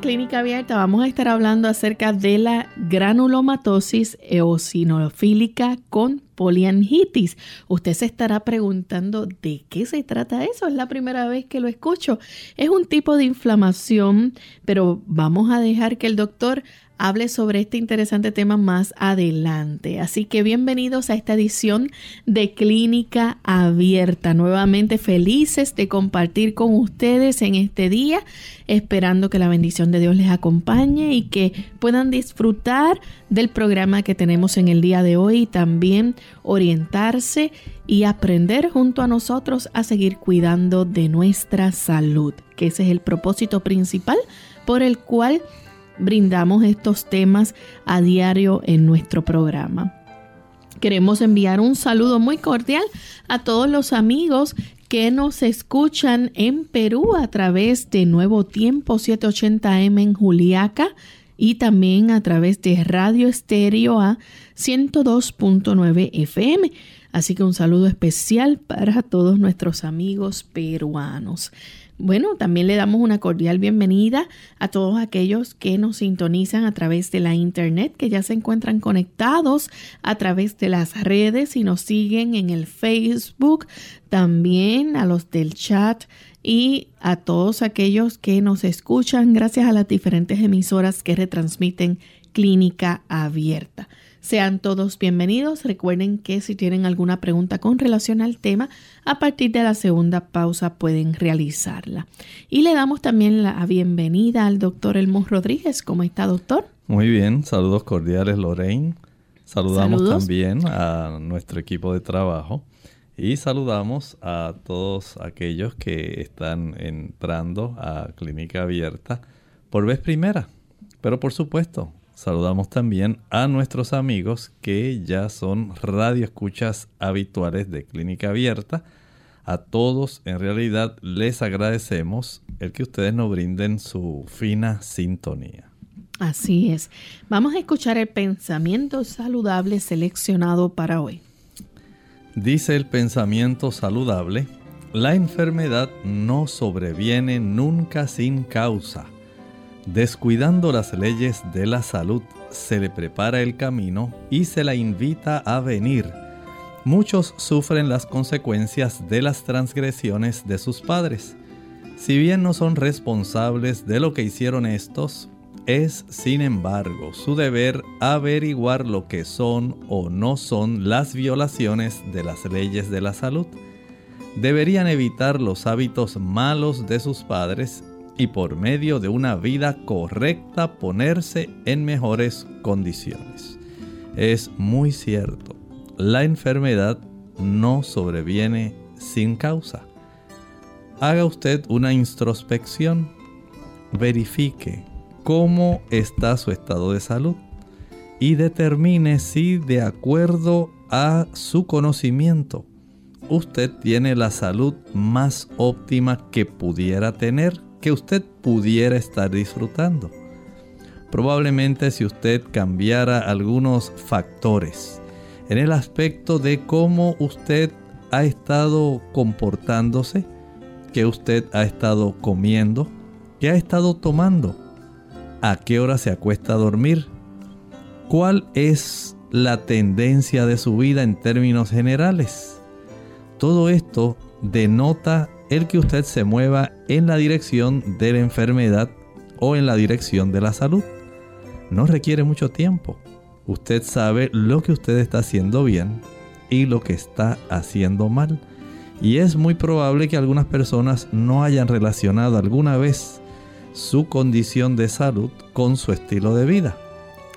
Clínica Abierta vamos a estar hablando acerca de la granulomatosis eosinofílica con poliangitis. Usted se estará preguntando de qué se trata eso. Es la primera vez que lo escucho. Es un tipo de inflamación, pero vamos a dejar que el doctor hable sobre este interesante tema más adelante. Así que bienvenidos a esta edición de Clínica Abierta. Nuevamente felices de compartir con ustedes en este día, esperando que la bendición de Dios les acompañe y que puedan disfrutar del programa que tenemos en el día de hoy y también orientarse y aprender junto a nosotros a seguir cuidando de nuestra salud, que ese es el propósito principal por el cual brindamos estos temas a diario en nuestro programa. Queremos enviar un saludo muy cordial a todos los amigos que nos escuchan en Perú a través de Nuevo Tiempo 780M en Juliaca y también a través de Radio Estéreo a 102.9 FM. Así que un saludo especial para todos nuestros amigos peruanos. Bueno, también le damos una cordial bienvenida a todos aquellos que nos sintonizan a través de la internet, que ya se encuentran conectados a través de las redes y nos siguen en el Facebook, también a los del chat y a todos aquellos que nos escuchan gracias a las diferentes emisoras que retransmiten Clínica Abierta. Sean todos bienvenidos. Recuerden que si tienen alguna pregunta con relación al tema, a partir de la segunda pausa pueden realizarla. Y le damos también la bienvenida al doctor Elmo Rodríguez. ¿Cómo está, doctor? Muy bien, saludos cordiales, Lorraine. Saludamos también a nuestro equipo de trabajo y saludamos a todos aquellos que están entrando a Clínica Abierta por vez primera. Pero por supuesto, Saludamos también a nuestros amigos que ya son radioescuchas habituales de Clínica Abierta. A todos en realidad les agradecemos el que ustedes nos brinden su fina sintonía. Así es. Vamos a escuchar el pensamiento saludable seleccionado para hoy. Dice el pensamiento saludable, la enfermedad no sobreviene nunca sin causa Descuidando las leyes de la salud, se le prepara el camino y se la invita a venir. Muchos sufren las consecuencias de las transgresiones de sus padres. Si bien no son responsables de lo que hicieron estos, es, sin embargo, su deber averiguar lo que son o no son las violaciones de las leyes de la salud. Deberían evitar los hábitos malos de sus padres y por medio de una vida correcta ponerse en mejores condiciones. Es muy cierto, la enfermedad no sobreviene sin causa. Haga usted una introspección, verifique cómo está su estado de salud y determine si de acuerdo a su conocimiento usted tiene la salud más óptima que pudiera tener, que usted pudiera estar disfrutando. Probablemente si usted cambiara algunos factores en el aspecto de cómo usted ha estado comportándose, que usted ha estado comiendo, que ha estado tomando, a qué hora se acuesta a dormir, cuál es la tendencia de su vida en términos generales. Todo esto denota el que usted se mueva en la dirección de la enfermedad o en la dirección de la salud. No requiere mucho tiempo. Usted sabe lo que usted está haciendo bien y lo que está haciendo mal. Y es muy probable que algunas personas no hayan relacionado alguna vez su condición de salud con su estilo de vida.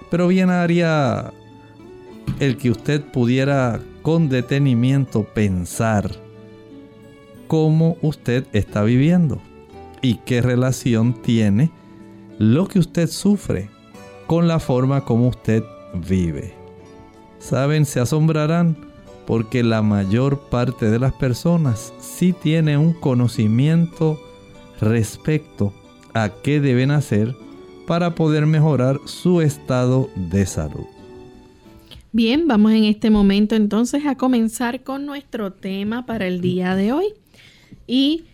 Pero bien haría el que usted pudiera con detenimiento pensar cómo usted está viviendo y qué relación tiene lo que usted sufre con la forma como usted vive. Saben, se asombrarán porque la mayor parte de las personas sí tiene un conocimiento respecto a qué deben hacer para poder mejorar su estado de salud. Bien, vamos en este momento entonces a comenzar con nuestro tema para el día de hoy. Y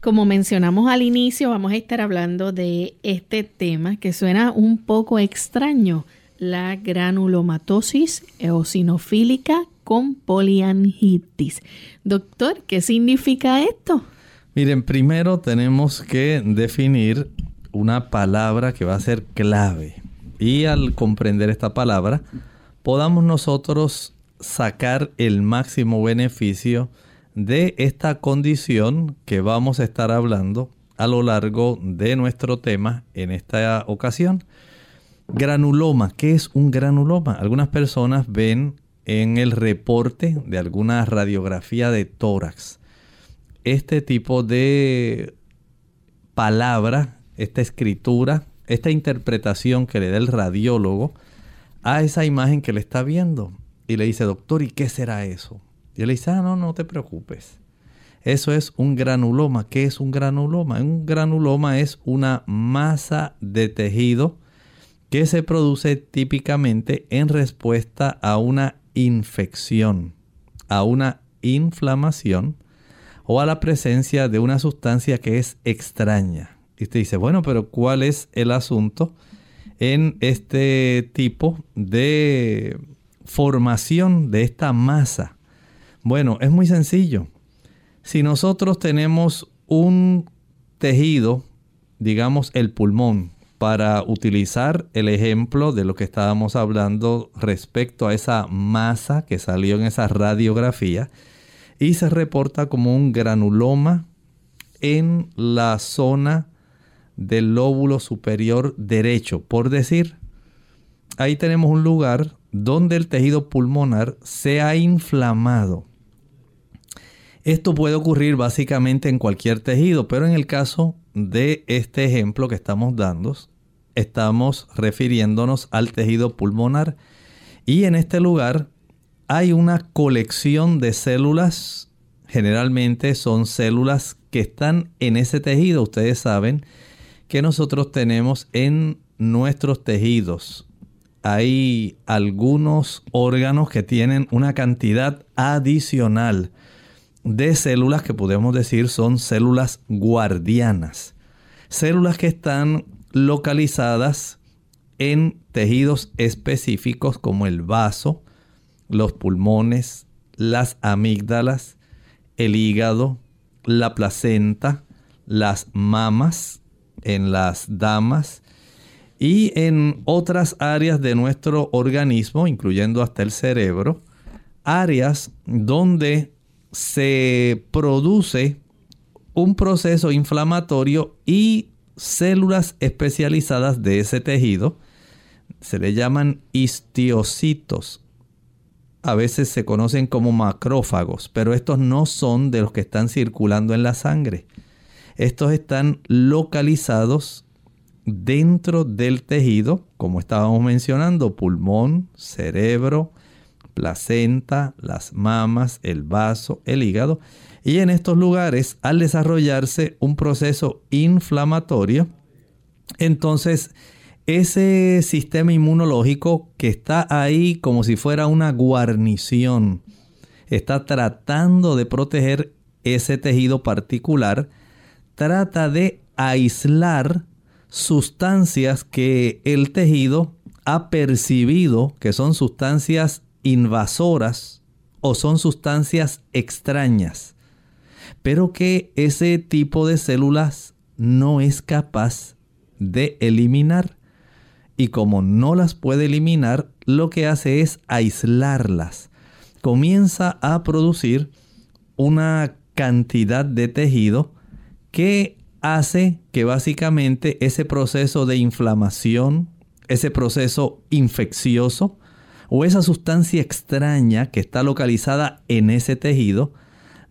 como mencionamos al inicio, vamos a estar hablando de este tema que suena un poco extraño, la granulomatosis eosinofílica con poliangitis. Doctor, ¿qué significa esto? Miren, primero tenemos que definir una palabra que va a ser clave. Y al comprender esta palabra, podamos nosotros sacar el máximo beneficio de esta condición que vamos a estar hablando a lo largo de nuestro tema en esta ocasión. Granuloma, ¿qué es un granuloma? Algunas personas ven en el reporte de alguna radiografía de tórax. Este tipo de palabra, esta escritura, esta interpretación que le da el radiólogo a esa imagen que le está viendo. Y le dice, doctor, ¿y qué será eso? Y él le dice, ah, no, no te preocupes. Eso es un granuloma. ¿Qué es un granuloma? Un granuloma es una masa de tejido que se produce típicamente en respuesta a una infección, a una inflamación o a la presencia de una sustancia que es extraña. Y usted dice, bueno, pero ¿cuál es el asunto en este tipo de formación de esta masa? Bueno, es muy sencillo. Si nosotros tenemos un tejido, digamos el pulmón, para utilizar el ejemplo de lo que estábamos hablando respecto a esa masa que salió en esa radiografía y se reporta como un granuloma en la zona del lóbulo superior derecho, por decir, ahí tenemos un lugar donde el tejido pulmonar se ha inflamado. Esto puede ocurrir básicamente en cualquier tejido, pero en el caso de este ejemplo que estamos dando, estamos refiriéndonos al tejido pulmonar. Y en este lugar hay una colección de células, generalmente son células que están en ese tejido. Ustedes saben que nosotros tenemos en nuestros tejidos. Hay algunos órganos que tienen una cantidad adicional de células que podemos decir son células guardianas. Células que están localizadas en tejidos específicos como el vaso, los pulmones, las amígdalas, el hígado, la placenta, las mamas en las damas y en otras áreas de nuestro organismo, incluyendo hasta el cerebro, áreas donde se produce un proceso inflamatorio y células especializadas de ese tejido se le llaman histiocitos. A veces se conocen como macrófagos, pero estos no son de los que están circulando en la sangre. Estos están localizados dentro del tejido, como estábamos mencionando, pulmón, cerebro, placenta, las mamas, el vaso, el hígado. Y en estos lugares, al desarrollarse un proceso inflamatorio, entonces ese sistema inmunológico que está ahí como si fuera una guarnición, está tratando de proteger ese tejido particular, trata de aislar sustancias que el tejido ha percibido que son sustancias invasoras o son sustancias extrañas, pero que ese tipo de células no es capaz de eliminar. Y como no las puede eliminar, lo que hace es aislarlas. Comienza a producir una cantidad de tejido que hace que básicamente ese proceso de inflamación, ese proceso infeccioso o esa sustancia extraña que está localizada en ese tejido,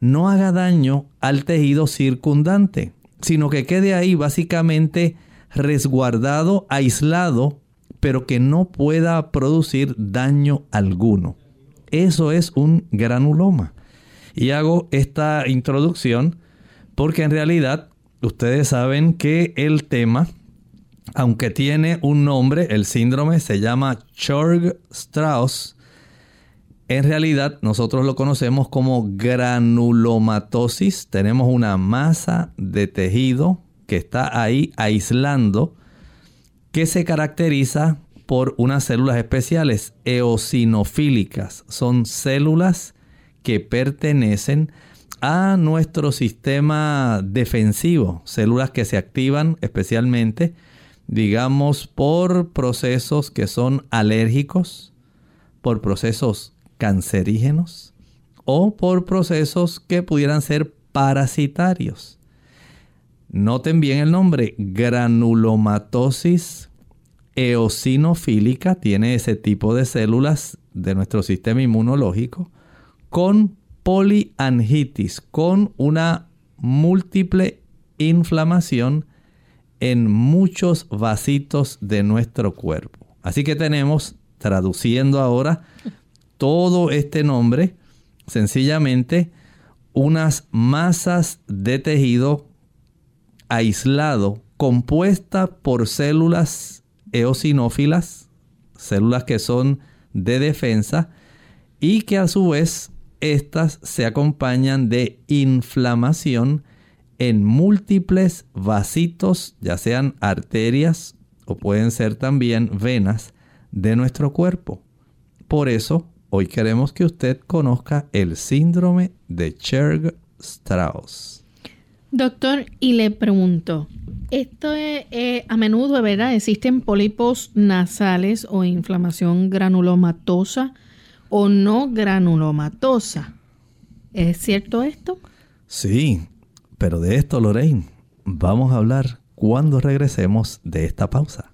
no haga daño al tejido circundante, sino que quede ahí básicamente resguardado, aislado, pero que no pueda producir daño alguno. Eso es un granuloma. Y hago esta introducción porque en realidad ustedes saben que el tema, aunque tiene un nombre, el síndrome se llama Churg-Strauss, en realidad nosotros lo conocemos como granulomatosis. Tenemos una masa de tejido que está ahí aislando, que se caracteriza por unas células especiales eosinofílicas. Son células que pertenecen a nuestro sistema defensivo, células que se activan especialmente, digamos, por procesos que son alérgicos, por procesos cancerígenos o por procesos que pudieran ser parasitarios. Noten bien el nombre, granulomatosis eosinofílica, tiene ese tipo de células de nuestro sistema inmunológico, con poliangitis, con una múltiple inflamación en muchos vasitos de nuestro cuerpo. Así que tenemos, traduciendo ahora todo este nombre, sencillamente unas masas de tejido aislado compuesta por células eosinófilas, células que son de defensa y que a su vez estas se acompañan de inflamación en múltiples vasitos, ya sean arterias o pueden ser también venas de nuestro cuerpo. Por eso, hoy queremos que usted conozca el síndrome de Churg-Strauss. Doctor, y le pregunto, esto es, a menudo, ¿verdad? Existen pólipos nasales o inflamación granulomatosa o no granulomatosa. ¿Es cierto esto? Sí, pero de esto, Lorraine, vamos a hablar cuando regresemos de esta pausa.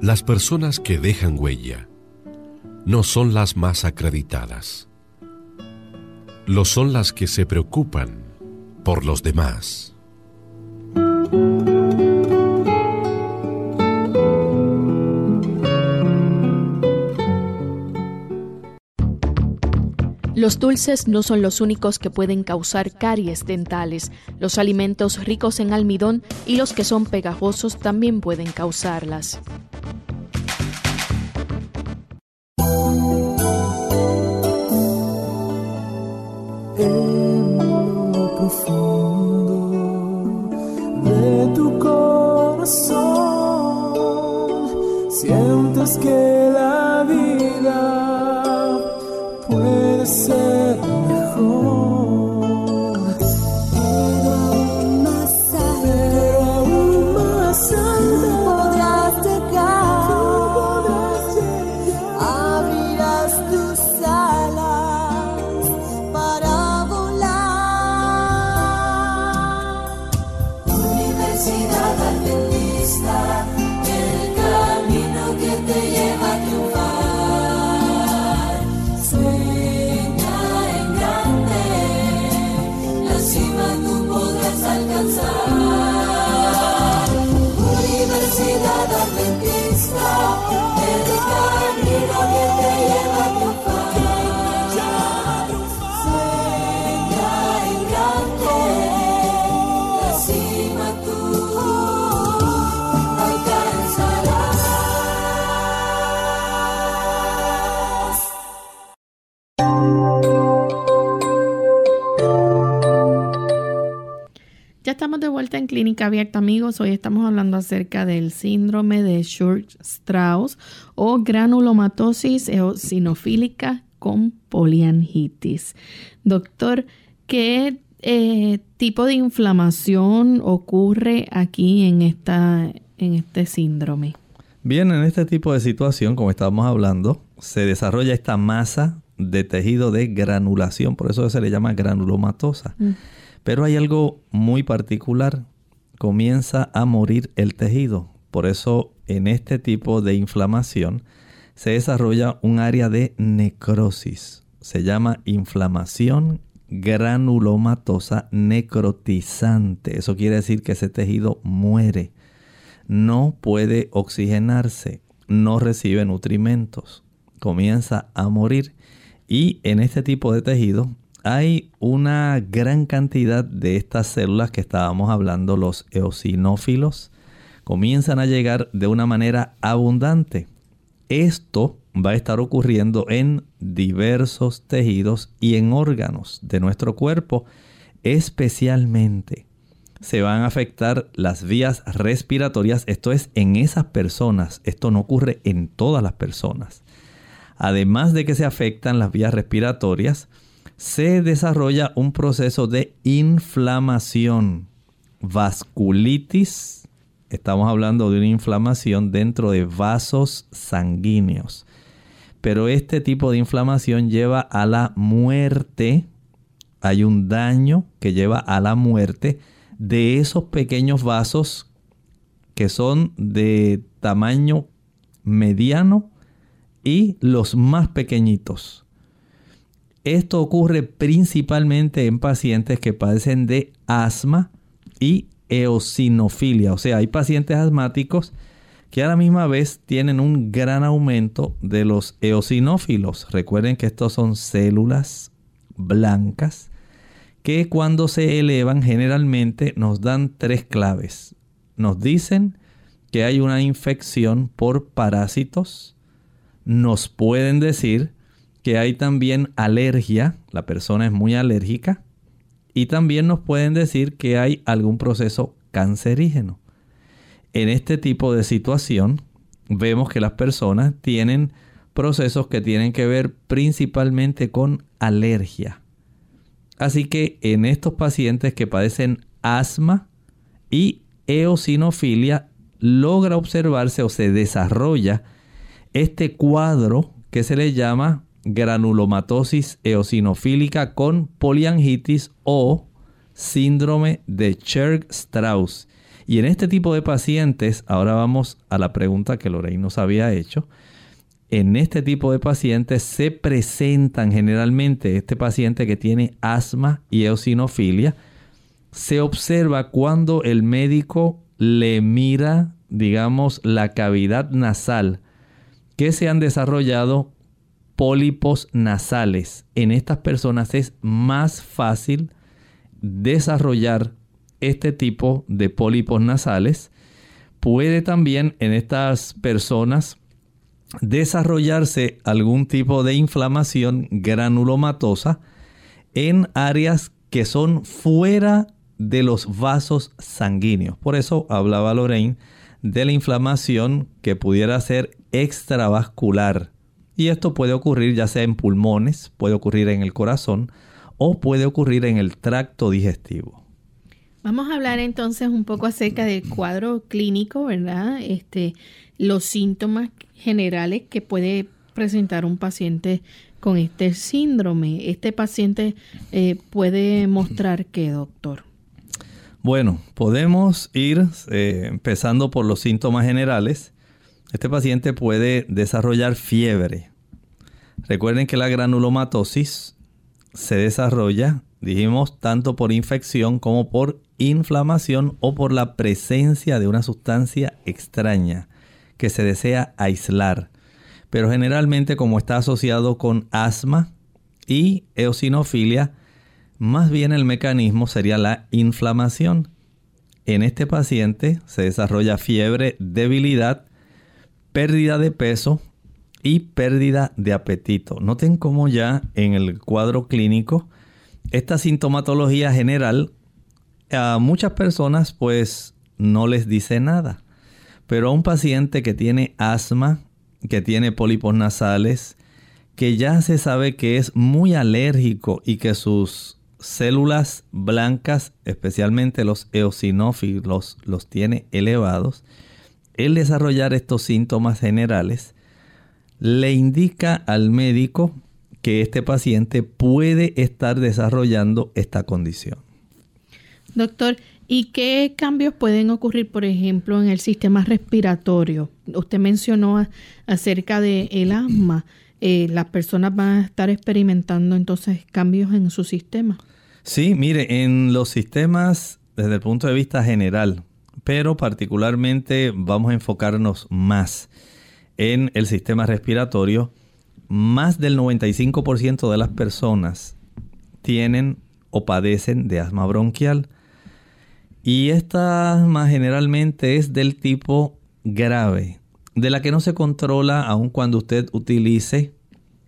Las personas que dejan huella no son las más acreditadas. Lo son las que se preocupan por los demás. Los dulces no son los únicos que pueden causar caries dentales. Los alimentos ricos en almidón y los que son pegajosos también pueden causarlas. En profundo de tu corazón, sientes que amigos. Hoy estamos hablando acerca del síndrome de Church-Strauss o granulomatosis eosinofílica con poliangitis. Doctor, ¿qué eh, tipo de inflamación ocurre aquí en, esta, en este síndrome? Bien, en este tipo de situación, como estábamos hablando, se desarrolla esta masa de tejido de granulación, por eso se le llama granulomatosa. Mm. Pero hay algo muy particular. Comienza a morir el tejido. Por eso en este tipo de inflamación se desarrolla un área de necrosis. Se llama inflamación granulomatosa necrotizante. Eso quiere decir que ese tejido muere. No puede oxigenarse. No recibe nutrimentos. Comienza a morir. Y en este tipo de tejido hay una gran cantidad de estas células que estábamos hablando, los eosinófilos, comienzan a llegar de una manera abundante. Esto va a estar ocurriendo en diversos tejidos y en órganos de nuestro cuerpo, especialmente se van a afectar las vías respiratorias, esto es en esas personas, esto no ocurre en todas las personas. Además de que se afectan las vías respiratorias, se desarrolla un proceso de inflamación, vasculitis. Estamos hablando de una inflamación dentro de vasos sanguíneos. Pero este tipo de inflamación lleva a la muerte. Hay un daño que lleva a la muerte de esos pequeños vasos que son de tamaño mediano y los más pequeñitos. Esto ocurre principalmente en pacientes que padecen de asma y eosinofilia. O sea, hay pacientes asmáticos que a la misma vez tienen un gran aumento de los eosinófilos. Recuerden que estos son células blancas que cuando se elevan generalmente nos dan tres claves. Nos dicen que hay una infección por parásitos. Nos pueden decir que hay también alergia, la persona es muy alérgica, y también nos pueden decir que hay algún proceso cancerígeno. En este tipo de situación vemos que las personas tienen procesos que tienen que ver principalmente con alergia. Así que en estos pacientes que padecen asma y eosinofilia, logra observarse o se desarrolla este cuadro que se le llama granulomatosis eosinofílica con poliangitis o síndrome de Churg-Strauss. Y en este tipo de pacientes, ahora vamos a la pregunta que Lorraine nos había hecho. En este tipo de pacientes se presentan generalmente este paciente que tiene asma y eosinofilia. Se observa cuando el médico le mira, digamos, la cavidad nasal que se han desarrollado pólipos nasales. En estas personas es más fácil desarrollar este tipo de pólipos nasales. Puede también en estas personas desarrollarse algún tipo de inflamación granulomatosa en áreas que son fuera de los vasos sanguíneos. Por eso hablaba Lorraine de la inflamación que pudiera ser extravascular y esto puede ocurrir ya sea en pulmones, puede ocurrir en el corazón o puede ocurrir en el tracto digestivo. Vamos a hablar entonces un poco acerca del cuadro clínico, ¿verdad? Este, los síntomas generales que puede presentar un paciente con este síndrome. Este paciente eh, puede mostrar qué, doctor. Bueno, podemos ir eh, empezando por los síntomas generales este paciente puede desarrollar fiebre. Recuerden que la granulomatosis se desarrolla Dijimos tanto por infección como por inflamación o por la presencia de una sustancia extraña que se desea aislar. Pero generalmente como está asociado con asma y eosinofilia, más bien el mecanismo sería la inflamación. En este paciente se desarrolla fiebre, debilidad, pérdida de peso y pérdida de apetito. Noten cómo ya en el cuadro clínico esta sintomatología general a muchas personas pues no les dice nada. Pero a un paciente que tiene asma, que tiene pólipos nasales, que ya se sabe que es muy alérgico y que sus células blancas, especialmente los eosinófilos, los tiene elevados, el desarrollar estos síntomas generales le indica al médico que este paciente puede estar desarrollando esta condición. Doctor, ¿y qué cambios pueden ocurrir, por ejemplo, en el sistema respiratorio? Usted mencionó acerca del el asma. Eh, las personas van a estar experimentando entonces cambios en su sistema. Sí, mire, en los sistemas desde el punto de vista general, pero particularmente vamos a enfocarnos más en el sistema respiratorio. Más del 95% de las personas tienen o padecen de asma bronquial. Y esta asma generalmente es del tipo grave, de la que no se controla aun cuando usted utilice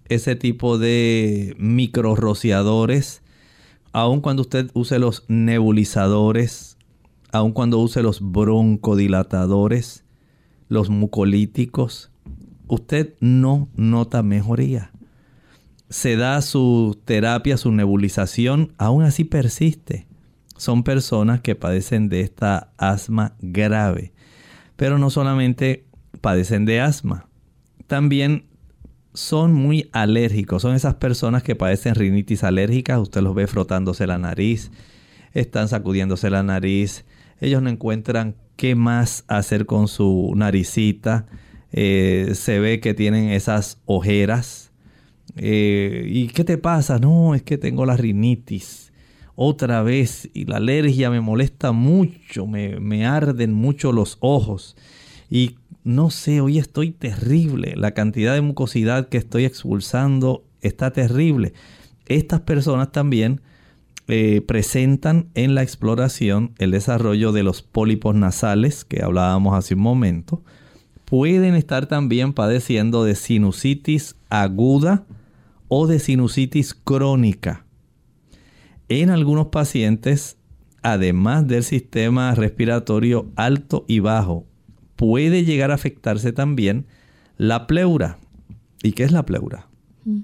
ese tipo de micro rociadores, aun cuando usted use los nebulizadores, aun cuando use los broncodilatadores, los mucolíticos, usted no nota mejoría. Se da su terapia, su nebulización, aún así persiste son personas que padecen de esta asma grave. Pero no solamente padecen de asma, también son muy alérgicos. Son esas personas que padecen rinitis alérgica. Usted los ve frotándose la nariz, están sacudiéndose la nariz. Ellos no encuentran qué más hacer con su naricita. Eh, se ve que tienen esas ojeras. Eh, ¿Y qué te pasa? No, es que tengo la rinitis otra vez y la alergia me molesta mucho, me, arden mucho los ojos y no sé, hoy estoy terrible, la cantidad de mucosidad que estoy expulsando está terrible. Estas personas también eh, presentan en la exploración el desarrollo de los pólipos nasales que hablábamos hace un momento. Pueden estar también padeciendo de sinusitis aguda o de sinusitis crónica en algunos pacientes, además del sistema respiratorio alto y bajo, puede llegar a afectarse también la pleura. ¿Y qué es la pleura? Mm.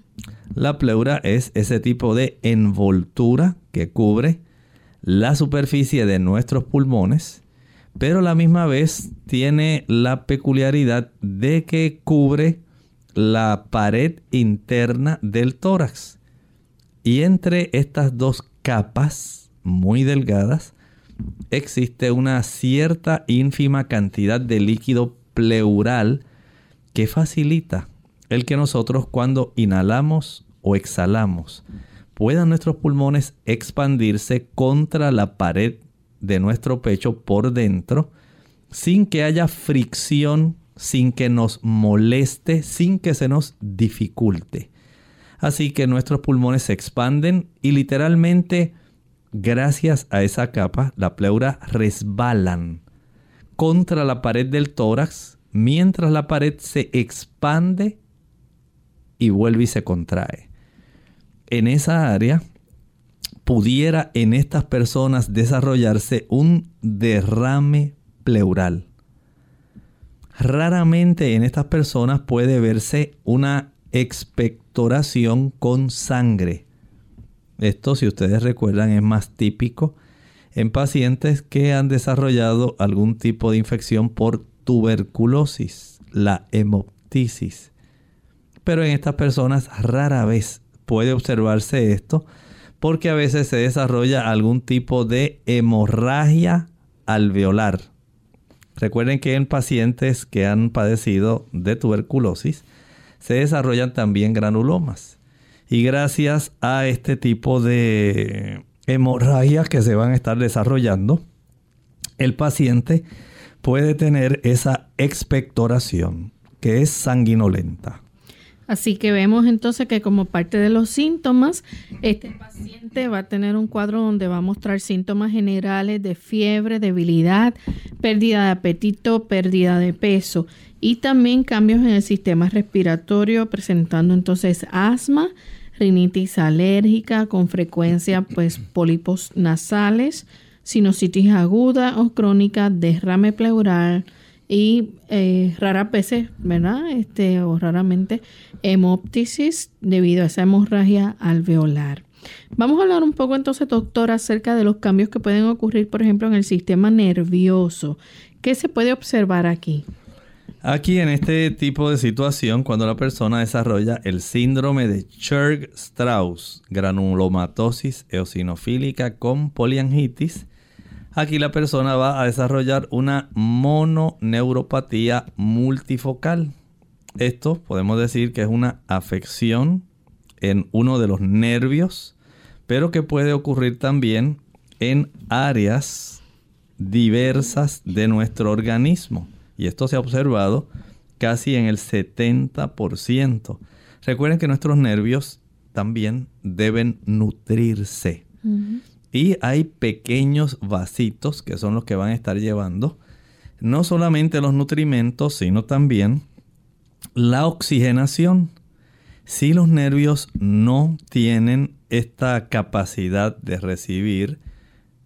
La pleura es ese tipo de envoltura que cubre la superficie de nuestros pulmones, pero a la misma vez tiene la peculiaridad de que cubre la pared interna del tórax. Y entre estas dos capas muy delgadas, existe una cierta ínfima cantidad de líquido pleural que facilita el que nosotros cuando inhalamos o exhalamos puedan nuestros pulmones expandirse contra la pared de nuestro pecho por dentro sin que haya fricción, sin que nos moleste, sin que se nos dificulte. Así que nuestros pulmones se expanden y literalmente, gracias a esa capa, la pleura resbalan contra la pared del tórax mientras la pared se expande y vuelve y se contrae. En esa área pudiera en estas personas desarrollarse un derrame pleural. Raramente en estas personas puede verse una expectoración con sangre. Esto, si ustedes recuerdan, es más típico en pacientes que han desarrollado algún tipo de infección por tuberculosis, la hemoptisis. Pero en estas personas rara vez puede observarse esto porque a veces se desarrolla algún tipo de hemorragia alveolar. Recuerden que en pacientes que han padecido de tuberculosis, se desarrollan también granulomas. Y gracias a este tipo de hemorragias que se van a estar desarrollando, el paciente puede tener esa expectoración que es sanguinolenta. Así que vemos entonces que como parte de los síntomas, este paciente va a tener un cuadro donde va a mostrar síntomas generales de fiebre, debilidad, pérdida de apetito, pérdida de peso. Y también cambios en el sistema respiratorio, presentando entonces asma, rinitis alérgica, con frecuencia pues pólipos nasales, sinusitis aguda o crónica, derrame pleural, y eh, raras veces, ¿verdad? Este, o raramente hemoptisis debido a esa hemorragia alveolar. Vamos a hablar un poco entonces, doctor, acerca de los cambios que pueden ocurrir, por ejemplo, en el sistema nervioso. ¿Qué se puede observar aquí? Aquí en este tipo de situación, cuando la persona desarrolla el síndrome de Churg-Strauss, granulomatosis eosinofílica con poliangitis, Aquí la persona va a desarrollar una mononeuropatía multifocal. Esto podemos decir que es una afección en uno de los nervios, pero que puede ocurrir también en áreas diversas de nuestro organismo. Y esto se ha observado casi en el 70%. Recuerden que nuestros nervios también deben nutrirse. Y hay pequeños vasitos que son los que van a estar llevando no solamente los nutrimentos, sino también la oxigenación. Si los nervios no tienen esta capacidad de recibir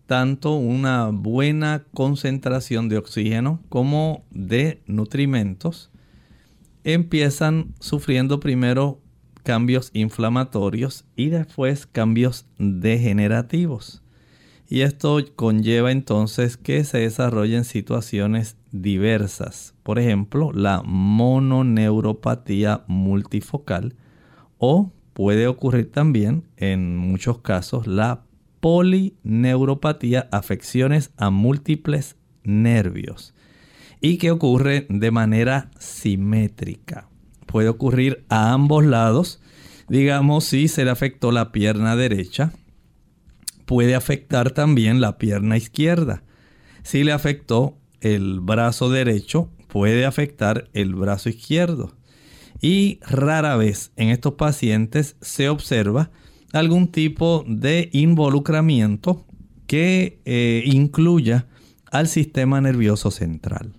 tanto una buena concentración de oxígeno como de nutrimentos, empiezan sufriendo primero cambios inflamatorios y después cambios degenerativos. Y esto conlleva entonces que se desarrollen situaciones diversas. Por ejemplo, la mononeuropatía multifocal o puede ocurrir también en muchos casos la polineuropatía, afecciones a múltiples nervios y que ocurre de manera simétrica puede ocurrir a ambos lados. Digamos, si se le afectó la pierna derecha, puede afectar también la pierna izquierda. Si le afectó el brazo derecho, puede afectar el brazo izquierdo. Y rara vez en estos pacientes se observa algún tipo de involucramiento que eh, incluya al sistema nervioso central.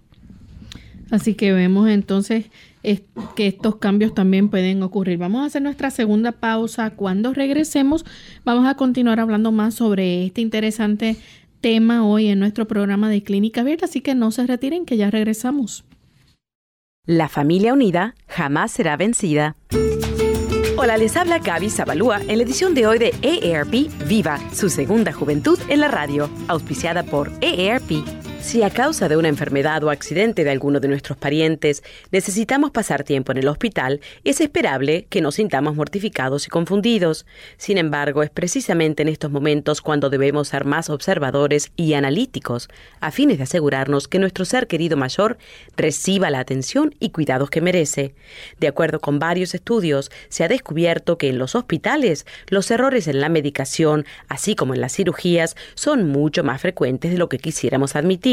Así que vemos entonces que estos cambios también pueden ocurrir. Vamos a hacer nuestra segunda pausa. Cuando regresemos, vamos a continuar hablando más sobre este interesante tema hoy en nuestro programa de Clínica Abierta, así que no se retiren, que ya regresamos. La familia unida jamás será vencida. Hola, les habla Gaby Zabalúa en la edición de hoy de EARP Viva, su segunda juventud en la radio, auspiciada por EARP si a causa de una enfermedad o accidente de alguno de nuestros parientes necesitamos pasar tiempo en el hospital, es esperable que nos sintamos mortificados y confundidos. Sin embargo, es precisamente en estos momentos cuando debemos ser más observadores y analíticos, a fines de asegurarnos que nuestro ser querido mayor reciba la atención y cuidados que merece. De acuerdo con varios estudios, se ha descubierto que en los hospitales los errores en la medicación, así como en las cirugías, son mucho más frecuentes de lo que quisiéramos admitir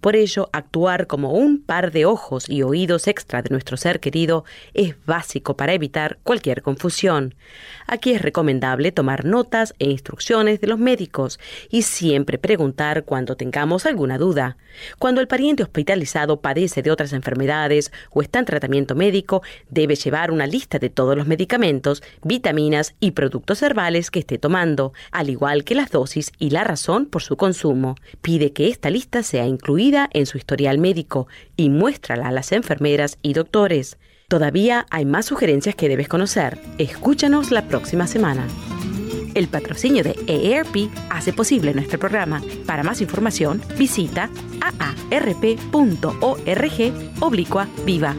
por ello, actuar como un par de ojos y oídos extra de nuestro ser querido es básico para evitar cualquier confusión. Aquí es recomendable tomar notas e instrucciones de los médicos y siempre preguntar cuando tengamos alguna duda. Cuando el pariente hospitalizado padece de otras enfermedades o está en tratamiento médico, debe llevar una lista de todos los medicamentos, vitaminas y productos herbales que esté tomando, al igual que las dosis y la razón por su consumo. Pide que esta lista sea incluida en su historial médico y muéstrala a las enfermeras y doctores. Todavía hay más sugerencias que debes conocer. Escúchanos la próxima semana. El patrocinio de EARP hace posible nuestro programa. Para más información, visita aarp.org oblicua viva.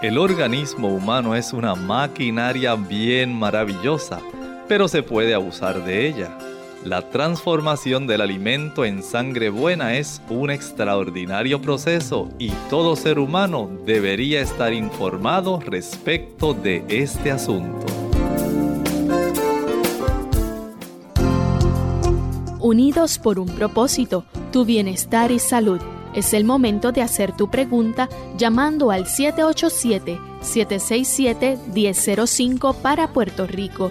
El organismo humano es una maquinaria bien maravillosa, pero se puede abusar de ella. La transformación del alimento en sangre buena es un extraordinario proceso y todo ser humano debería estar informado respecto de este asunto. Unidos por un propósito, tu bienestar y salud. Es el momento de hacer tu pregunta llamando al 787-767-1005 para Puerto Rico,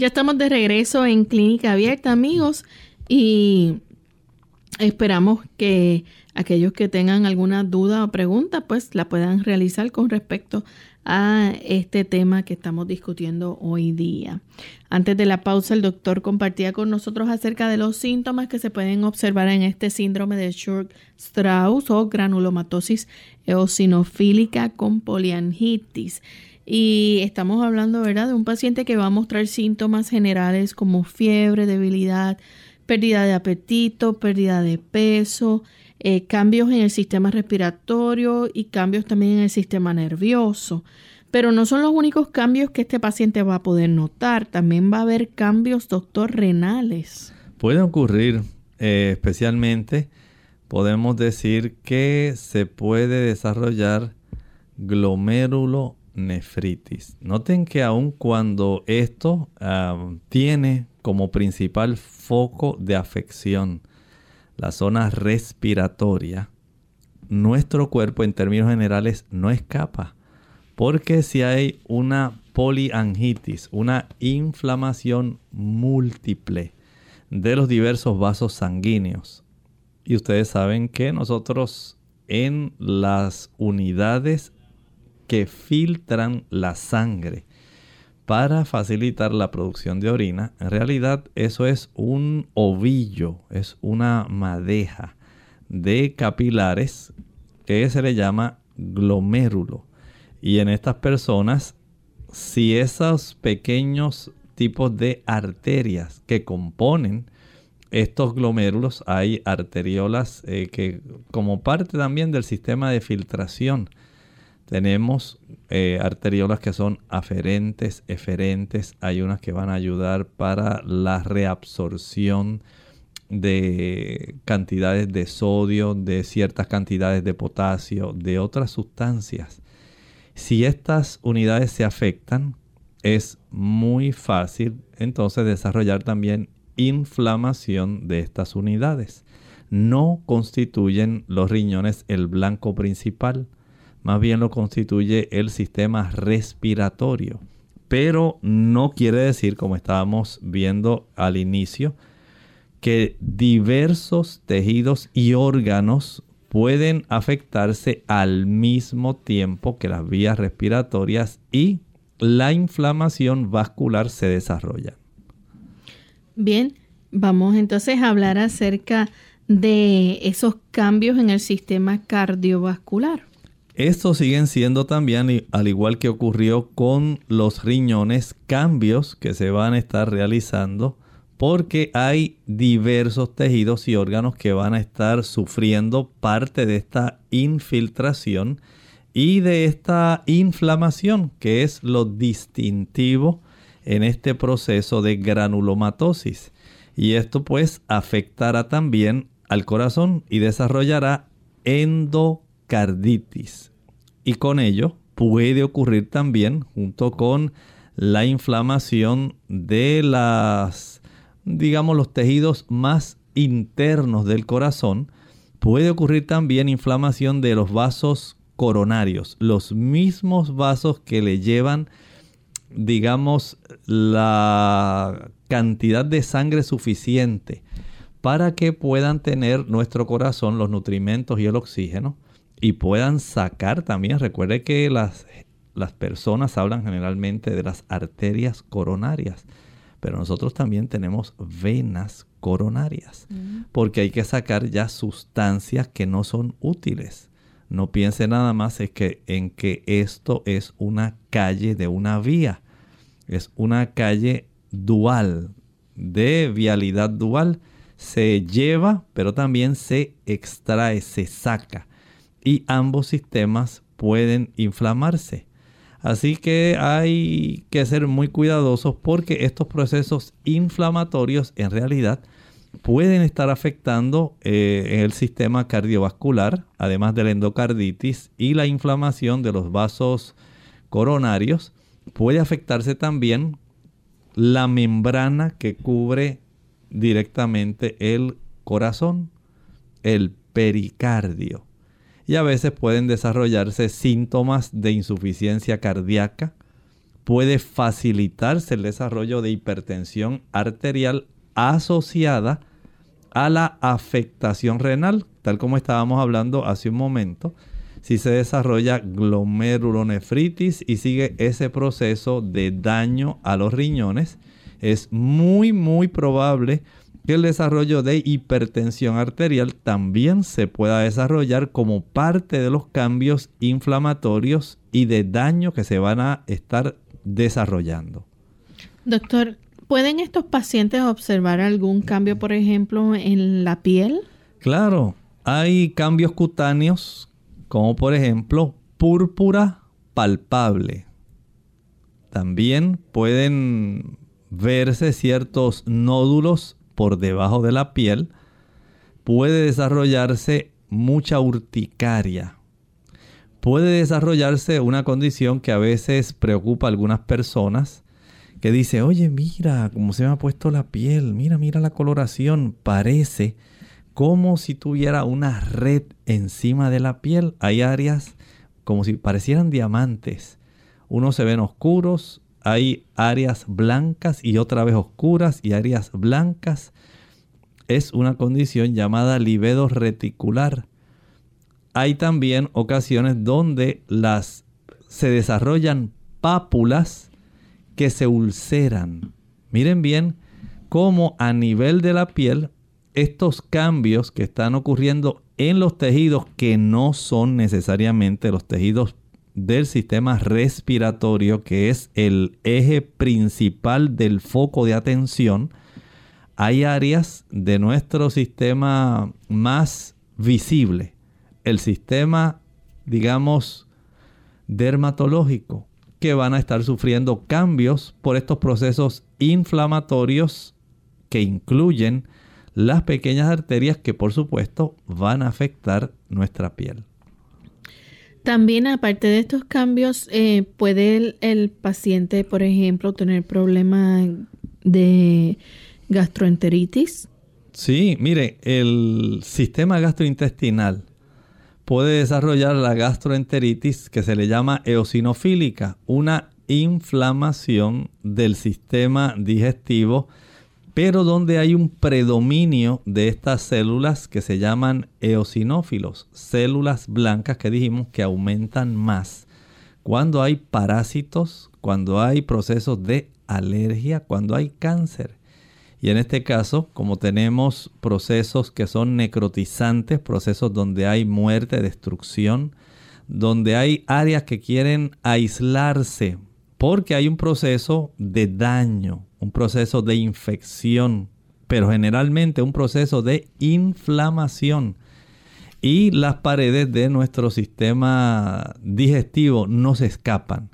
Ya estamos de regreso en Clínica Abierta, amigos, y esperamos que aquellos que tengan alguna duda o pregunta, pues la puedan realizar con respecto a este tema que estamos discutiendo hoy día. Antes de la pausa, el doctor compartía con nosotros acerca de los síntomas que se pueden observar en este síndrome de Short-Strauss o granulomatosis eosinofílica con poliangitis. Y estamos hablando, ¿verdad?, de un paciente que va a mostrar síntomas generales como fiebre, debilidad, pérdida de apetito, pérdida de peso, eh, cambios en el sistema respiratorio y cambios también en el sistema nervioso. Pero no son los únicos cambios que este paciente va a poder notar, también va a haber cambios, doctor, renales. Puede ocurrir, eh, especialmente, podemos decir que se puede desarrollar glomérulo nefritis. Noten que aun cuando esto ah, tiene como principal foco de afección la zona respiratoria, nuestro cuerpo en términos generales no escapa. Porque si hay una poliangitis, una inflamación múltiple de los diversos vasos sanguíneos, y ustedes saben que nosotros en las unidades que filtran la sangre para facilitar la producción de orina. En realidad eso es un ovillo, es una madeja de capilares que se le llama glomérulo. Y en estas personas, si esos pequeños tipos de arterias que componen estos glomérulos, hay arteriolas eh, que como parte también del sistema de filtración tenemos eh, arteriolas que son aferentes, eferentes. Hay unas que van a ayudar para la reabsorción de cantidades de sodio, de ciertas cantidades de potasio, de otras sustancias. Si estas unidades se afectan, es muy fácil entonces desarrollar también inflamación de estas unidades. No constituyen los riñones el blanco principal más bien lo constituye el sistema respiratorio. Pero no quiere decir, como estábamos viendo al inicio, que diversos tejidos y órganos pueden afectarse al mismo tiempo que las vías respiratorias y la inflamación vascular se desarrolla. Bien, vamos entonces a hablar acerca de esos cambios en el sistema cardiovascular. Estos siguen siendo también, al igual que ocurrió con los riñones, cambios que se van a estar realizando porque hay diversos tejidos y órganos que van a estar sufriendo parte de esta infiltración y de esta inflamación, que es lo distintivo en este proceso de granulomatosis. Y esto pues afectará también al corazón y desarrollará y con ello puede ocurrir también junto con la inflamación de las, digamos, los tejidos más internos del corazón. Puede ocurrir también inflamación de los vasos coronarios, los mismos vasos que le llevan, digamos, la cantidad de sangre suficiente para que puedan tener nuestro corazón los nutrimentos y el oxígeno y puedan sacar también, recuerde que las, las personas hablan generalmente de las arterias coronarias, pero nosotros también tenemos venas coronarias, mm. porque hay que sacar ya sustancias que no son útiles. No piense nada más es que, en que esto es una calle de una vía, es una calle dual, de vialidad dual. Se lleva, pero también se extrae, se saca. Y ambos sistemas pueden inflamarse. Así que hay que ser muy cuidadosos porque estos procesos inflamatorios en realidad pueden estar afectando eh, el sistema cardiovascular, además de la endocarditis y la inflamación de los vasos coronarios. Puede afectarse también la membrana que cubre directamente el corazón, el pericardio y a veces pueden desarrollarse síntomas de insuficiencia cardíaca. Puede facilitarse el desarrollo de hipertensión arterial asociada a la afectación renal, tal como estábamos hablando hace un momento. Si se desarrolla glomerulonefritis y sigue ese proceso de daño a los riñones, es muy muy probable que el desarrollo de hipertensión arterial también se pueda desarrollar como parte de los cambios inflamatorios y de daño que se van a estar desarrollando. Doctor, ¿pueden estos pacientes observar algún cambio, por ejemplo, en la piel? Claro, hay cambios cutáneos como por ejemplo púrpura palpable. También pueden verse ciertos nódulos por debajo de la piel, puede desarrollarse mucha urticaria. Puede desarrollarse una condición que a veces preocupa a algunas personas, que dice, oye, mira cómo se me ha puesto la piel, mira, mira la coloración, parece como si tuviera una red encima de la piel. Hay áreas como si parecieran diamantes. Unos se ven oscuros, hay áreas blancas y otra vez oscuras y áreas blancas. Es una condición llamada libedo reticular. Hay también ocasiones donde las se desarrollan pápulas que se ulceran. Miren bien cómo a nivel de la piel estos cambios que están ocurriendo en los tejidos que no son necesariamente los tejidos del sistema respiratorio, que es el eje principal del foco de atención, hay áreas de nuestro sistema más visible. El sistema, digamos, dermatológico, que van a estar sufriendo cambios por estos procesos inflamatorios que incluyen las pequeñas arterias que por supuesto van a afectar nuestra piel. También, aparte de estos cambios, eh, puede el, paciente, por ejemplo, tener problemas de gastroenteritis. Sí, mire, el sistema gastrointestinal puede desarrollar la gastroenteritis que se le llama eosinofílica, una inflamación del sistema digestivo pero donde hay un predominio de estas células que se llaman eosinófilos, células blancas que dijimos que aumentan más cuando hay parásitos, cuando hay procesos de alergia, cuando hay cáncer. Y en este caso, como tenemos procesos que son necrotizantes, procesos donde hay muerte, destrucción, donde hay áreas que quieren aislarse porque hay un proceso de daño, un proceso de infección, pero generalmente un proceso de inflamación. Y las paredes de nuestro sistema digestivo no se escapan.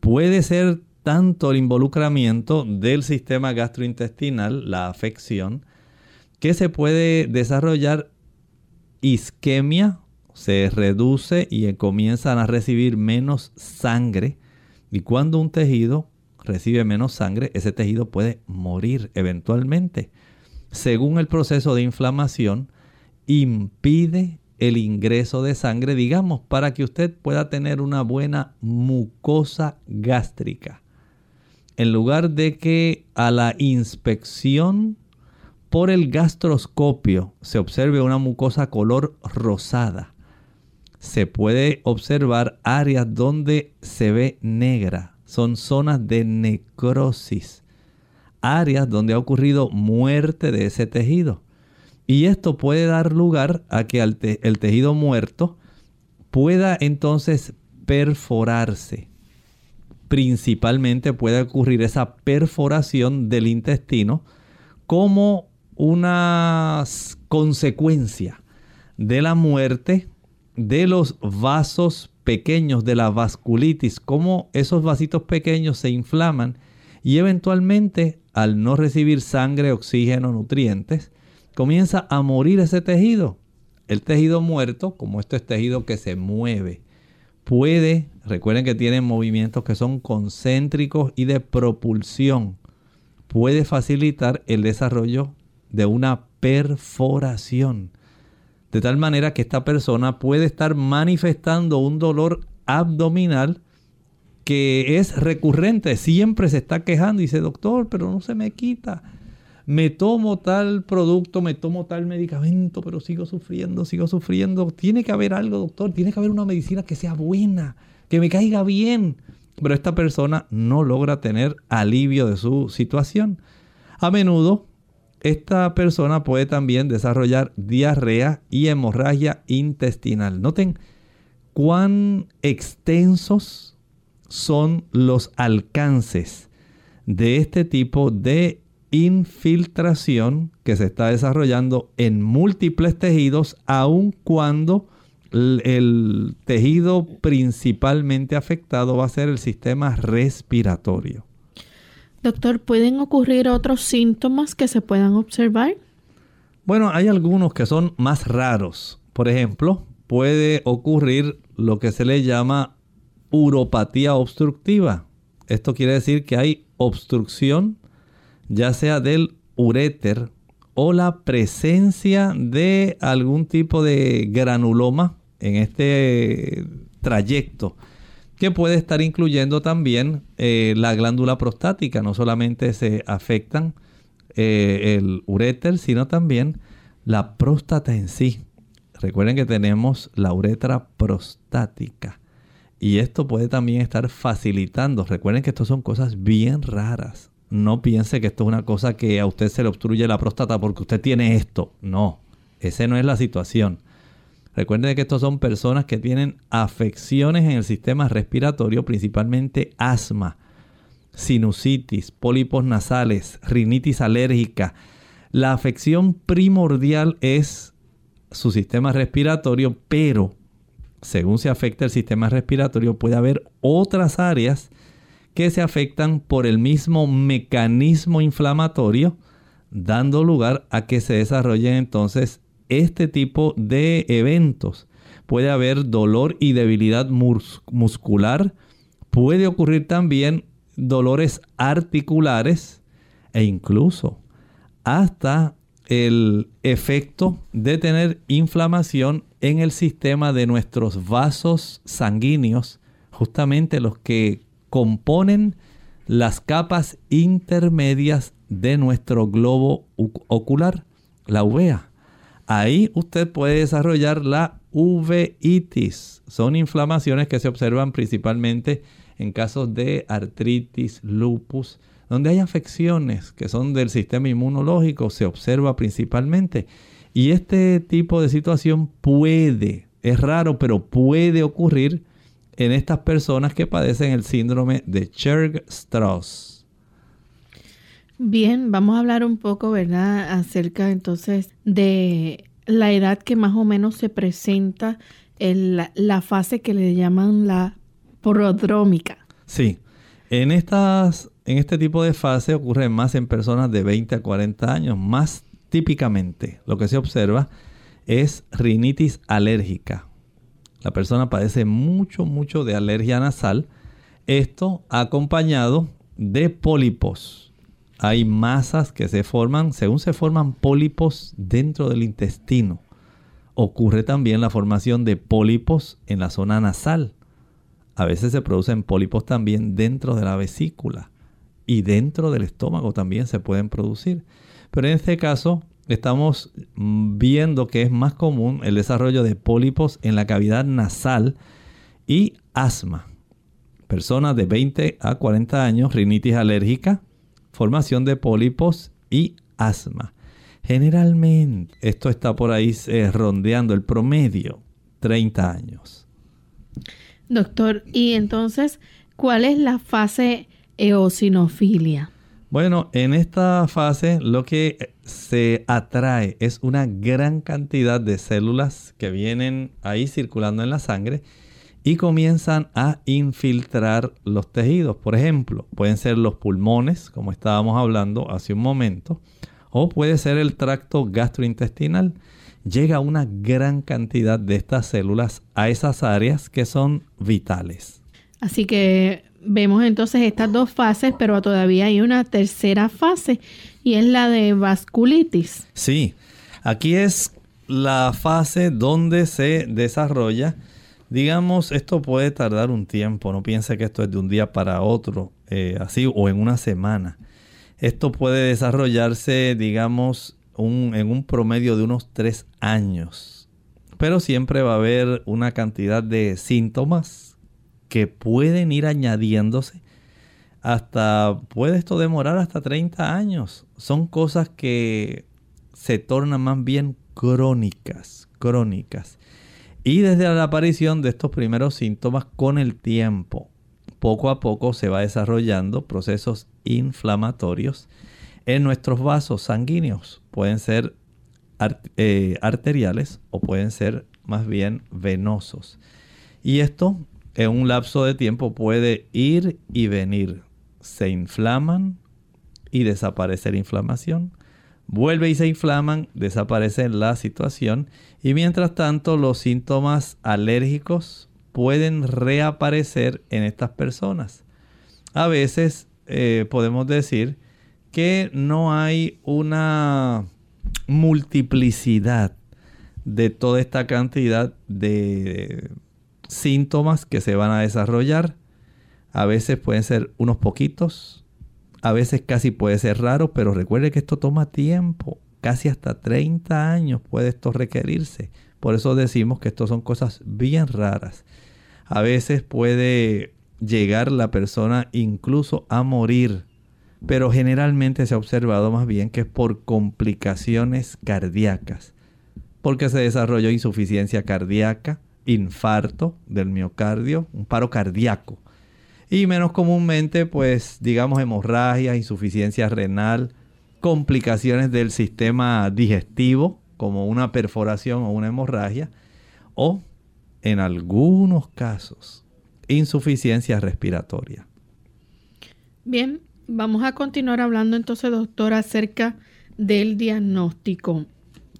Puede ser tanto el involucramiento del sistema gastrointestinal, la afección, que se puede desarrollar isquemia, se reduce y comienzan a recibir menos sangre y cuando un tejido recibe menos sangre, ese tejido puede morir eventualmente. Según el proceso de inflamación, impide el ingreso de sangre, digamos, para que usted pueda tener una buena mucosa gástrica. En lugar de que a la inspección por el gastroscopio se observe una mucosa color rosada, se puede observar áreas donde se ve negra. Son zonas de necrosis. áreas donde ha ocurrido muerte de ese tejido. Y esto puede dar lugar a que el tejido muerto pueda entonces perforarse. Principalmente puede ocurrir esa perforación del intestino como una consecuencia de la muerte de los vasos pequeños de la vasculitis, como esos vasitos pequeños se inflaman y eventualmente al no recibir sangre, oxígeno, nutrientes, comienza a morir ese tejido. El tejido muerto, como esto es tejido que se mueve, puede, recuerden que tiene movimientos que son concéntricos y de propulsión, puede facilitar el desarrollo de una perforación. De tal manera que esta persona puede estar manifestando un dolor abdominal que es recurrente, siempre se está quejando y dice, doctor, pero no se me quita me tomo tal producto, me tomo tal medicamento, pero sigo sufriendo, sigo sufriendo. Tiene que haber algo, doctor, tiene que haber una medicina que sea buena, que me caiga bien. Pero esta persona no logra tener alivio de su situación. A menudo, esta persona puede también desarrollar diarrea y hemorragia intestinal. Noten cuán extensos son los alcances de este tipo de infiltración que se está desarrollando en múltiples tejidos, aun cuando el, tejido principalmente afectado va a ser el sistema respiratorio. Doctor, ¿pueden ocurrir otros síntomas que se puedan observar? Bueno, hay algunos que son más raros. Por ejemplo, puede ocurrir lo que se le llama uropatía obstructiva. Esto quiere decir que hay obstrucción ya sea del uréter o la presencia de algún tipo de granuloma en este trayecto que puede estar incluyendo también eh, la glándula prostática. No solamente se afectan eh, el uréter, sino también la próstata en sí. Recuerden que tenemos la uretra prostática. Y esto puede también estar facilitando. Recuerden que esto son cosas bien raras. No piense que esto es una cosa que a usted se le obstruye la próstata porque usted tiene esto. No, esa no es la situación. Recuerden que estos son personas que tienen afecciones en el sistema respiratorio, principalmente asma, sinusitis, pólipos nasales, rinitis alérgica. La afección primordial es su sistema respiratorio, pero según se afecta el sistema respiratorio puede haber otras áreas que se afectan por el mismo mecanismo inflamatorio, dando lugar a que se desarrollen entonces este tipo de eventos. Puede haber dolor y debilidad muscular, puede ocurrir también dolores articulares e incluso hasta el efecto de tener inflamación en el sistema de nuestros vasos sanguíneos, justamente los que componen las capas intermedias de nuestro globo ocular, la uvea. Ahí usted puede desarrollar la uveitis. Son inflamaciones que se observan principalmente en casos de artritis, lupus, donde hay afecciones que son del sistema inmunológico, se observa principalmente. Y este tipo de situación puede, es raro, pero puede ocurrir en estas personas que padecen el síndrome de Churg-Strauss. Bien, vamos a hablar un poco, ¿verdad?, acerca entonces de la edad que más o menos se presenta en la, fase que le llaman la prodrómica. Sí, en, estas, en este tipo de fase ocurre más en personas de 20 a 40 años. Más típicamente lo que se observa es rinitis alérgica la persona padece mucho, mucho de alergia nasal. Esto acompañado de pólipos. Hay masas que se forman, según se forman pólipos dentro del intestino. Ocurre también la formación de pólipos en la zona nasal. A veces se producen pólipos también dentro de la vesícula y dentro del estómago también se pueden producir. Pero en este caso estamos viendo que es más común el desarrollo de pólipos en la cavidad nasal y asma. Personas de 20 a 40 años, rinitis alérgica, formación de pólipos y asma. Generalmente esto está por ahí eh, rondeando el promedio, 30 años. Doctor, y entonces, ¿cuál es la fase eosinofilia? Bueno, en esta fase lo que se atrae es una gran cantidad de células que vienen ahí circulando en la sangre y comienzan a infiltrar los tejidos. Por ejemplo, pueden ser los pulmones, como estábamos hablando hace un momento, o puede ser el tracto gastrointestinal. Llega una gran cantidad de estas células a esas áreas que son vitales. Así que vemos entonces estas dos fases, pero todavía hay una tercera fase y es la de vasculitis. Sí, aquí es la fase donde se desarrolla Digamos, esto puede tardar un tiempo, no piense que esto es de un día para otro, eh, así o en una semana. Esto puede desarrollarse, digamos, en un promedio de unos tres años. Pero siempre va a haber una cantidad de síntomas que pueden ir añadiéndose hasta, puede esto demorar hasta 30 años. Son cosas que se tornan más bien crónicas, crónicas. Y desde la aparición de estos primeros síntomas con el tiempo, poco a poco se va desarrollando procesos inflamatorios en nuestros vasos sanguíneos. Pueden ser eh, arteriales o pueden ser más bien venosos. Y esto en un lapso de tiempo puede ir y venir. Se inflaman y desaparece la inflamación vuelve y se inflaman, desaparece la situación y mientras tanto los síntomas alérgicos pueden reaparecer en estas personas. A veces eh, podemos decir que no hay una multiplicidad de toda esta cantidad de síntomas que se van a desarrollar. A veces pueden ser unos poquitos, a veces casi puede ser raro, pero recuerde que esto toma tiempo. Casi hasta 30 años puede esto requerirse. Por eso decimos que esto son cosas bien raras. A veces puede llegar la persona incluso a morir. Pero generalmente se ha observado más bien que es por complicaciones cardíacas. Porque se desarrolló insuficiencia cardíaca, infarto del miocardio, un paro cardíaco y menos comúnmente, pues digamos hemorragia, insuficiencia renal, complicaciones del sistema digestivo, como una perforación o una hemorragia, o en algunos casos, insuficiencia respiratoria. Bien, vamos a continuar hablando entonces, doctor, acerca del diagnóstico.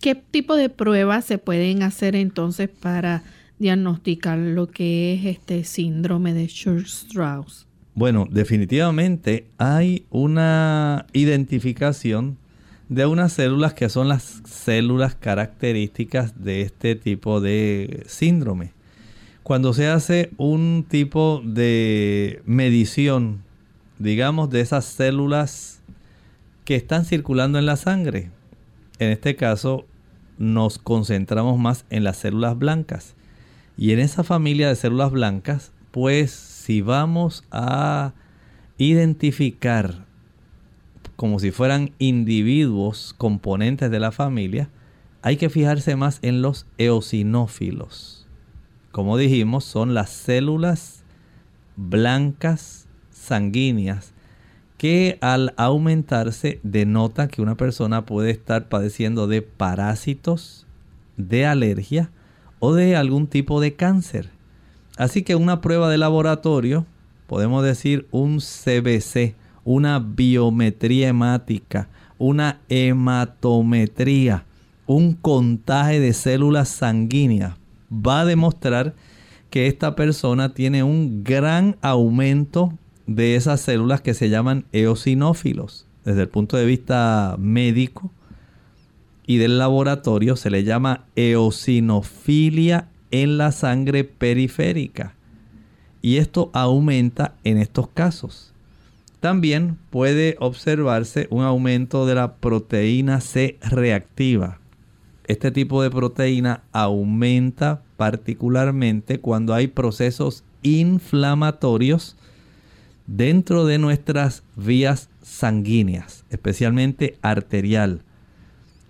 ¿Qué tipo de pruebas se pueden hacer entonces para diagnosticar lo que es este síndrome de Church-Strauss? Bueno, definitivamente hay una identificación de unas células que son las células características de este tipo de síndrome. Cuando se hace un tipo de medición, digamos, de esas células que están circulando en la sangre, en este caso nos concentramos más en las células blancas. Y en esa familia de células blancas, pues si vamos a identificar como si fueran individuos componentes de la familia, hay que fijarse más en los eosinófilos. Como dijimos, son las células blancas sanguíneas que al aumentarse denota que una persona puede estar padeciendo de parásitos, de alergia o de algún tipo de cáncer. Así que una prueba de laboratorio, podemos decir un CBC, una biometría hemática, una hematometría, un contaje de células sanguíneas, va a demostrar que esta persona tiene un gran aumento de esas células que se llaman eosinófilos. Desde el punto de vista médico, y del laboratorio se le llama eosinofilia en la sangre periférica. Y esto aumenta en estos casos. También puede observarse un aumento de la proteína C reactiva. Este tipo de proteína aumenta particularmente cuando hay procesos inflamatorios dentro de nuestras vías sanguíneas, especialmente arterial.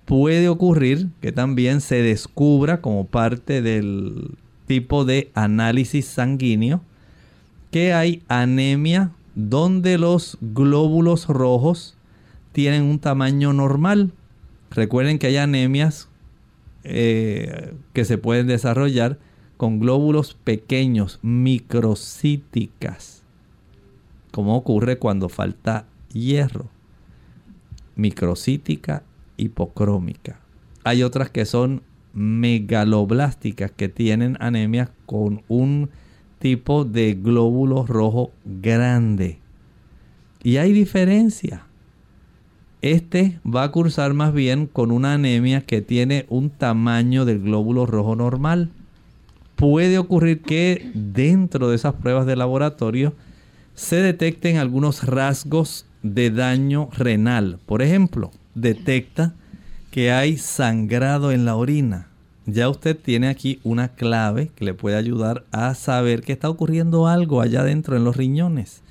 Puede ocurrir que también se descubra como parte del tipo de análisis sanguíneo que hay anemia donde los glóbulos rojos tienen un tamaño normal. Recuerden que hay anemias eh, que se pueden desarrollar con glóbulos pequeños, microcíticas, como ocurre cuando falta hierro. Microcítica hipocrómica. Hay otras que son megaloblásticas, que tienen anemia con un tipo de glóbulo rojo grande. Y hay diferencia. Este va a cursar más bien con una anemia que tiene un tamaño del glóbulo rojo normal. Puede ocurrir que dentro de esas pruebas de laboratorio se detecten algunos rasgos de daño renal. Por ejemplo, detecta que hay sangrado en la orina. Ya usted tiene aquí una clave que le puede ayudar a saber que está ocurriendo algo allá dentro en los riñones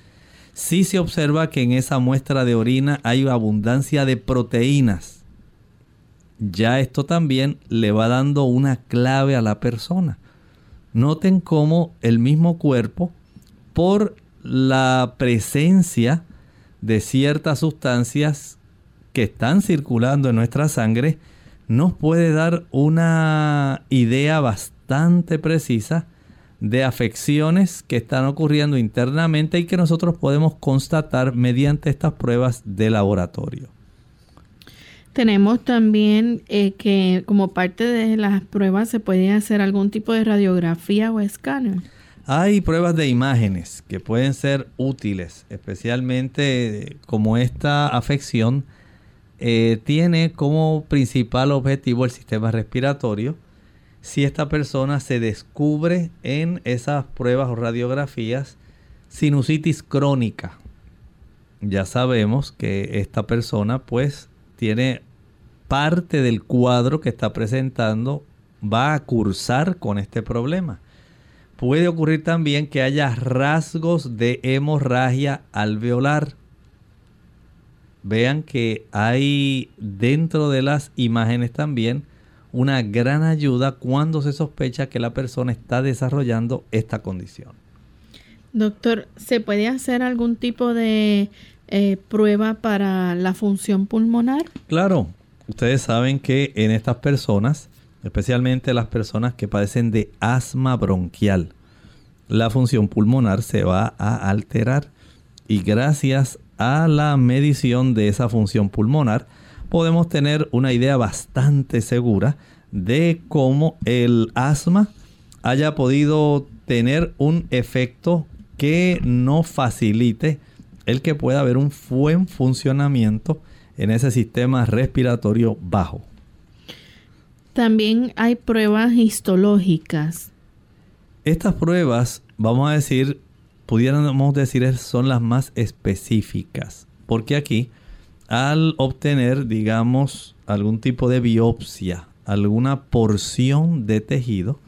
si se observa que en esa muestra de orina hay abundancia de proteínas. Ya esto también le va dando una clave a la persona. Noten cómo el mismo cuerpo, por la presencia de ciertas sustancias que están circulando en nuestra sangre, nos puede dar una idea bastante precisa de afecciones que están ocurriendo internamente y que nosotros podemos constatar mediante estas pruebas de laboratorio. Tenemos también eh, que como parte de las pruebas se puede hacer algún tipo de radiografía o escáner. Hay pruebas de imágenes que pueden ser útiles, especialmente como esta afección eh, tiene como principal objetivo el sistema respiratorio si esta persona se descubre en esas pruebas o radiografías sinusitis crónica. Ya sabemos que esta persona pues tiene parte del cuadro que está presentando va a cursar con este problema. Puede ocurrir también que haya rasgos de hemorragia alveolar. Vean que hay dentro de las imágenes también una gran ayuda cuando se sospecha que la persona está desarrollando esta condición. Doctor, ¿se puede hacer algún tipo de eh, prueba para la función pulmonar? Claro, ustedes saben que en estas personas, especialmente las personas que padecen de asma bronquial, la función pulmonar se va a alterar y gracias a la medición de esa función pulmonar, podemos tener una idea bastante segura de cómo el asma haya podido tener un efecto que no facilite el que pueda haber un buen funcionamiento en ese sistema respiratorio bajo. También hay pruebas histológicas. Estas pruebas, vamos a decir, pudiéramos decir, son las más específicas, porque aquí al obtener, digamos, algún tipo de biopsia, alguna porción de tejido,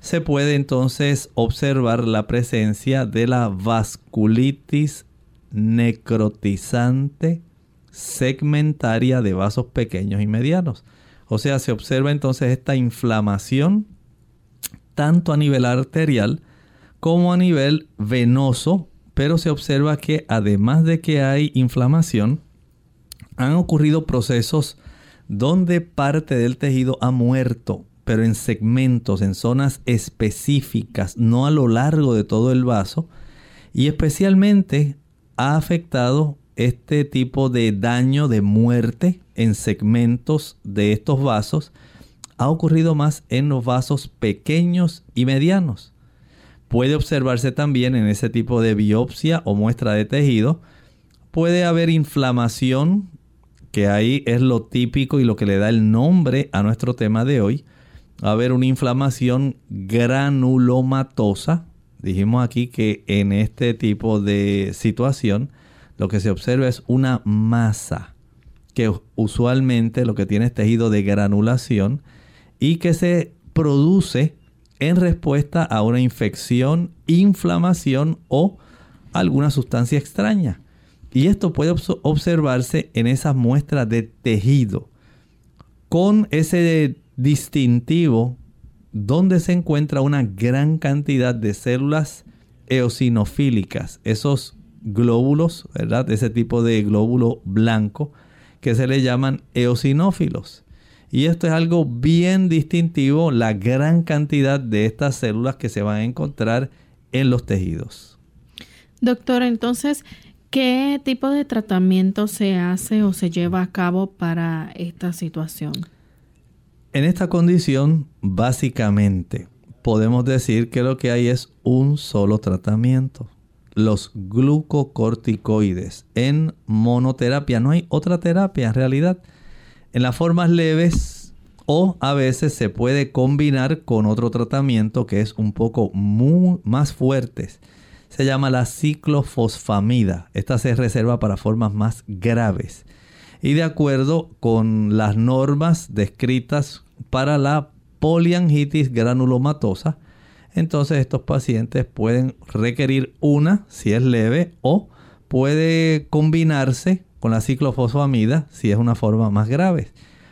se puede entonces observar la presencia de la vasculitis necrotizante segmentaria de vasos pequeños y medianos. O sea, se observa entonces esta inflamación tanto a nivel arterial como a nivel venoso, pero se observa que además de que hay inflamación, han ocurrido procesos donde parte del tejido ha muerto, pero en segmentos, en zonas específicas, no a lo largo de todo el vaso, y especialmente ha afectado este tipo de daño de muerte en segmentos de estos vasos, ha ocurrido más en los vasos pequeños y medianos. Puede observarse también en ese tipo de biopsia o muestra de tejido, puede haber inflamación que ahí es lo típico y lo que le da el nombre a nuestro tema de hoy. Va a haber una inflamación granulomatosa. Dijimos aquí que en este tipo de situación lo que se observa es una masa que usualmente lo que tiene es tejido de granulación y que se produce en respuesta a una infección, inflamación o alguna sustancia extraña. Y esto puede observarse en esas muestras de tejido, con ese distintivo donde se encuentra una gran cantidad de células eosinofílicas, esos glóbulos, ¿verdad? Ese tipo de glóbulo blanco que se le llaman eosinófilos. Y esto es algo bien distintivo, la gran cantidad de estas células que se van a encontrar en los tejidos. Doctor, entonces, ¿qué tipo de tratamiento se hace o se lleva a cabo para esta situación? En esta condición, básicamente, podemos decir que lo que hay es un solo tratamiento. Los glucocorticoides en monoterapia. No hay otra terapia en realidad en las formas leves o a veces se puede combinar con otro tratamiento que es un poco más fuerte. Se llama la ciclofosfamida. Esta se reserva para formas más graves. Y de acuerdo con las normas descritas para la poliangitis granulomatosa, entonces estos pacientes pueden requerir una si es leve o puede combinarse con la ciclofosfamida si es una forma más grave.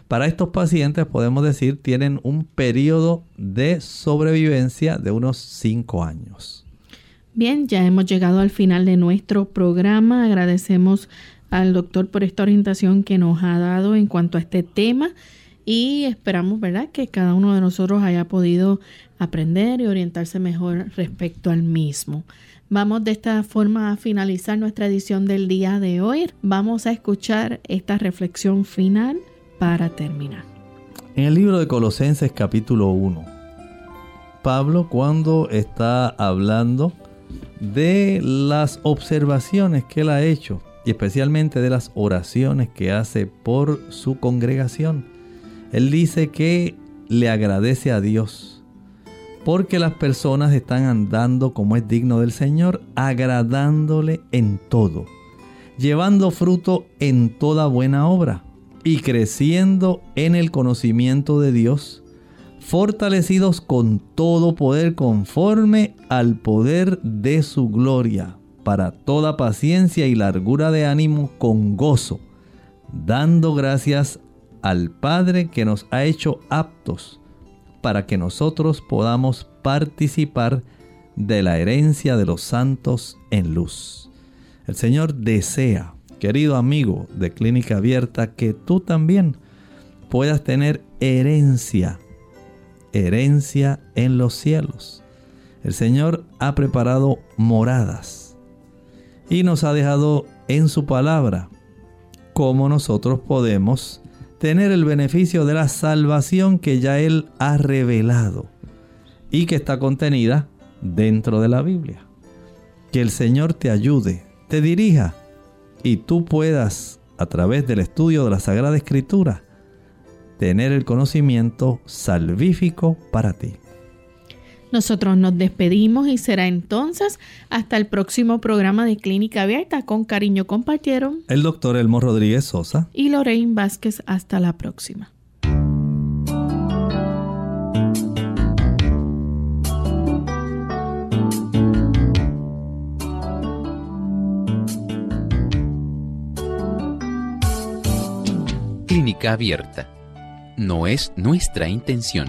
Para estos pacientes podemos decir tienen un periodo de sobrevivencia de unos 5 años. Bien, ya hemos llegado al final de nuestro programa. Agradecemos al doctor por esta orientación que nos ha dado en cuanto a este tema y esperamos, ¿verdad?, que cada uno de nosotros haya podido aprender y orientarse mejor respecto al mismo. Vamos de esta forma a finalizar nuestra edición del día de hoy. Vamos a escuchar esta reflexión final para terminar. En el libro de Colosenses capítulo 1, Pablo cuando está hablando de las observaciones que él ha hecho y especialmente de las oraciones que hace por su congregación, él dice que le agradece a Dios porque las personas están andando como es digno del Señor, agradándole en todo, llevando fruto en toda buena obra y creciendo en el conocimiento de Dios, fortalecidos con todo poder conforme al poder de su gloria, para toda paciencia y largura de ánimo con gozo, dando gracias al Padre que nos ha hecho aptos para que nosotros podamos participar de la herencia de los santos en luz. El Señor desea, querido amigo de Clínica Abierta, que tú también puedas tener herencia, herencia en los cielos. El Señor ha preparado moradas y nos ha dejado en su palabra cómo nosotros podemos tener el beneficio de la salvación que ya Él ha revelado y que está contenida dentro de la Biblia. Que el Señor te ayude, te dirija y tú puedas, a través del estudio de la Sagrada Escritura, tener el conocimiento salvífico para ti. Nosotros nos despedimos y será entonces hasta el próximo programa de Clínica Abierta. Con cariño compartieron el doctor Elmo Rodríguez Sosa y Lorraine Vázquez. Hasta la próxima. Clínica Abierta. No es nuestra intención